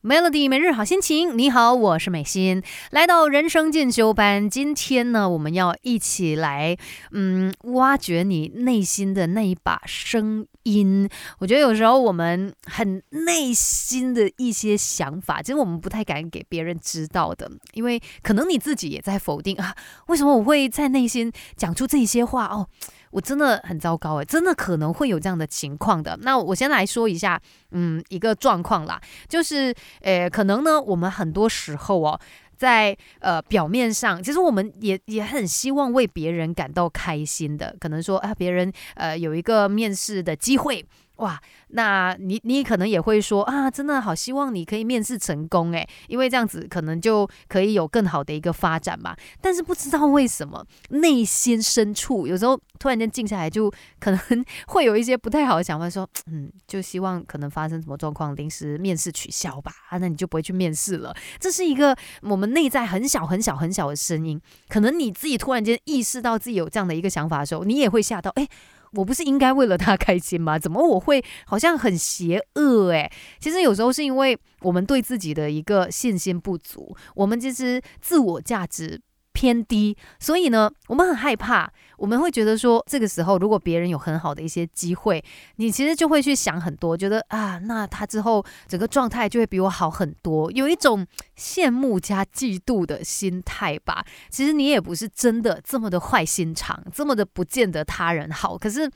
Melody 每日好心情，你好，我是美心，来到人生进修班。今天呢，我们要一起来，嗯，挖掘你内心的那一把声因。我觉得有时候我们很内心的一些想法，其实我们不太敢给别人知道的，因为可能你自己也在否定啊，为什么我会在内心讲出这些话哦？我真的很糟糕诶，真的可能会有这样的情况的。那我先来说一下，嗯，一个状况啦，就是，呃，可能呢，我们很多时候哦，在呃表面上，其实我们也也很希望为别人感到开心的，可能说啊，别人呃有一个面试的机会。哇，那你你可能也会说啊，真的好希望你可以面试成功诶，因为这样子可能就可以有更好的一个发展嘛。但是不知道为什么内心深处有时候突然间静下来，就可能 会有一些不太好的想法，说嗯，就希望可能发生什么状况，临时面试取消吧，啊，那你就不会去面试了。这是一个我们内在很小很小很小的声音，可能你自己突然间意识到自己有这样的一个想法的时候，你也会吓到，哎。我不是应该为了他开心吗？怎么我会好像很邪恶诶，其实有时候是因为我们对自己的一个信心不足，我们其实自我价值。偏低，所以呢，我们很害怕，我们会觉得说，这个时候如果别人有很好的一些机会，你其实就会去想很多，觉得啊，那他之后整个状态就会比我好很多，有一种羡慕加嫉妒的心态吧。其实你也不是真的这么的坏心肠，这么的不见得他人好，可是。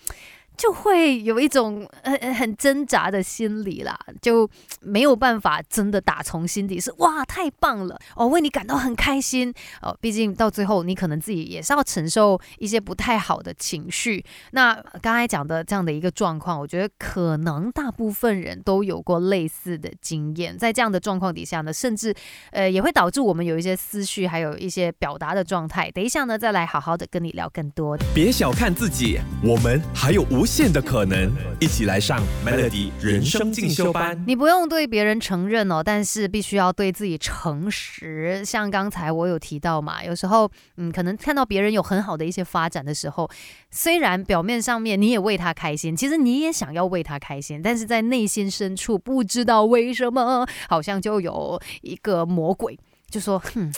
就会有一种很很挣扎的心理啦，就没有办法真的打从心底是哇太棒了哦，为你感到很开心哦。毕竟到最后你可能自己也是要承受一些不太好的情绪。那刚才讲的这样的一个状况，我觉得可能大部分人都有过类似的经验。在这样的状况底下呢，甚至呃也会导致我们有一些思绪，还有一些表达的状态。等一下呢，再来好好的跟你聊更多。别小看自己，我们还有无。无限的可能，一起来上 Melody 人生进修班。你不用对别人承认哦，但是必须要对自己诚实。像刚才我有提到嘛，有时候嗯，可能看到别人有很好的一些发展的时候，虽然表面上面你也为他开心，其实你也想要为他开心，但是在内心深处不知道为什么，好像就有一个魔鬼就说：“哼。”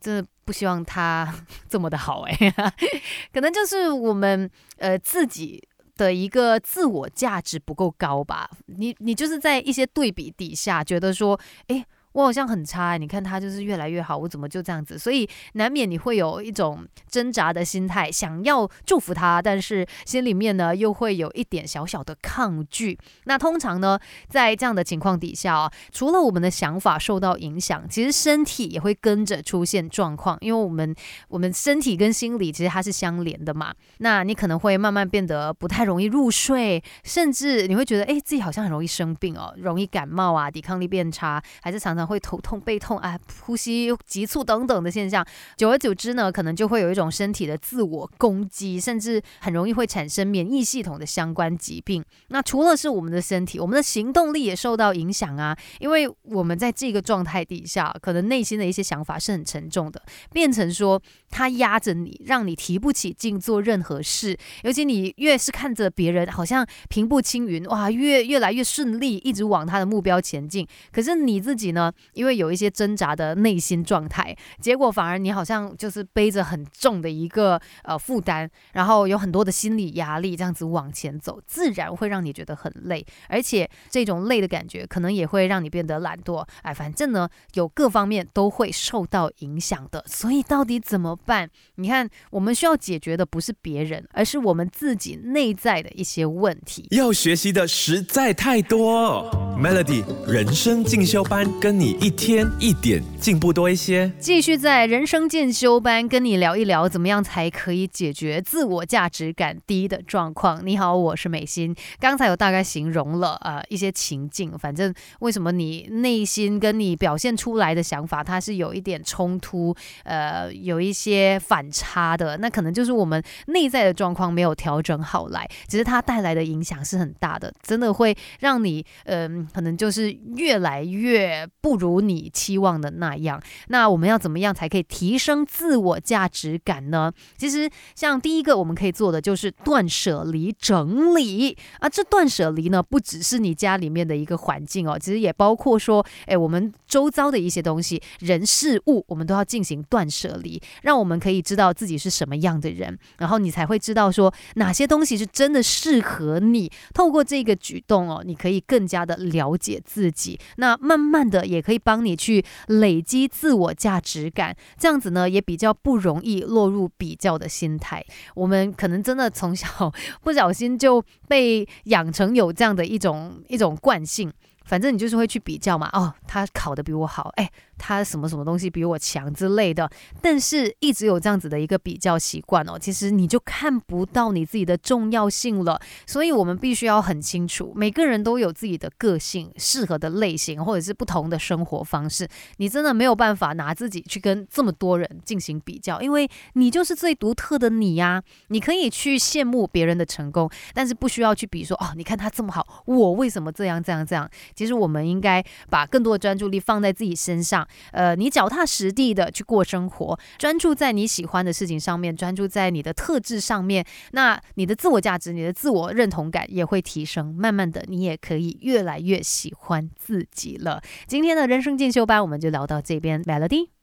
真的不希望他这么的好哎，可能就是我们呃自己。的一个自我价值不够高吧？你你就是在一些对比底下觉得说，哎。我好像很差，你看他就是越来越好，我怎么就这样子？所以难免你会有一种挣扎的心态，想要祝福他，但是心里面呢又会有一点小小的抗拒。那通常呢，在这样的情况底下啊，除了我们的想法受到影响，其实身体也会跟着出现状况，因为我们我们身体跟心理其实它是相连的嘛。那你可能会慢慢变得不太容易入睡，甚至你会觉得哎自己好像很容易生病哦，容易感冒啊，抵抗力变差，还是常常。会头痛、背痛啊，呼吸急促等等的现象，久而久之呢，可能就会有一种身体的自我攻击，甚至很容易会产生免疫系统的相关疾病。那除了是我们的身体，我们的行动力也受到影响啊，因为我们在这个状态底下，可能内心的一些想法是很沉重的，变成说它压着你，让你提不起劲做任何事。尤其你越是看着别人好像平步青云，哇，越越来越顺利，一直往他的目标前进，可是你自己呢？因为有一些挣扎的内心状态，结果反而你好像就是背着很重的一个呃负担，然后有很多的心理压力，这样子往前走，自然会让你觉得很累，而且这种累的感觉可能也会让你变得懒惰。哎，反正呢，有各方面都会受到影响的。所以到底怎么办？你看，我们需要解决的不是别人，而是我们自己内在的一些问题。要学习的实在太多，Melody 人生进修班跟你。一天一点进步多一些，继续在人生进修班跟你聊一聊，怎么样才可以解决自我价值感低的状况。你好，我是美心。刚才有大概形容了呃一些情境，反正为什么你内心跟你表现出来的想法，它是有一点冲突，呃，有一些反差的，那可能就是我们内在的状况没有调整好来，只是它带来的影响是很大的，真的会让你嗯，可能就是越来越。不如你期望的那样。那我们要怎么样才可以提升自我价值感呢？其实，像第一个我们可以做的就是断舍离整理啊。这断舍离呢，不只是你家里面的一个环境哦，其实也包括说，哎，我们周遭的一些东西、人事物，我们都要进行断舍离，让我们可以知道自己是什么样的人，然后你才会知道说哪些东西是真的适合你。透过这个举动哦，你可以更加的了解自己，那慢慢的也可以帮你去累积自我价值感，这样子呢，也比较不容易落入比较的心态。我们可能真的从小不小心就被养成有这样的一种一种惯性。反正你就是会去比较嘛，哦，他考的比我好，哎，他什么什么东西比我强之类的。但是一直有这样子的一个比较习惯哦，其实你就看不到你自己的重要性了。所以我们必须要很清楚，每个人都有自己的个性、适合的类型，或者是不同的生活方式。你真的没有办法拿自己去跟这么多人进行比较，因为你就是最独特的你呀。你可以去羡慕别人的成功，但是不需要去比说，哦，你看他这么好，我为什么这样这样这样？其实我们应该把更多的专注力放在自己身上，呃，你脚踏实地的去过生活，专注在你喜欢的事情上面，专注在你的特质上面，那你的自我价值、你的自我认同感也会提升，慢慢的你也可以越来越喜欢自己了。今天的人生进修班我们就聊到这边，Melody。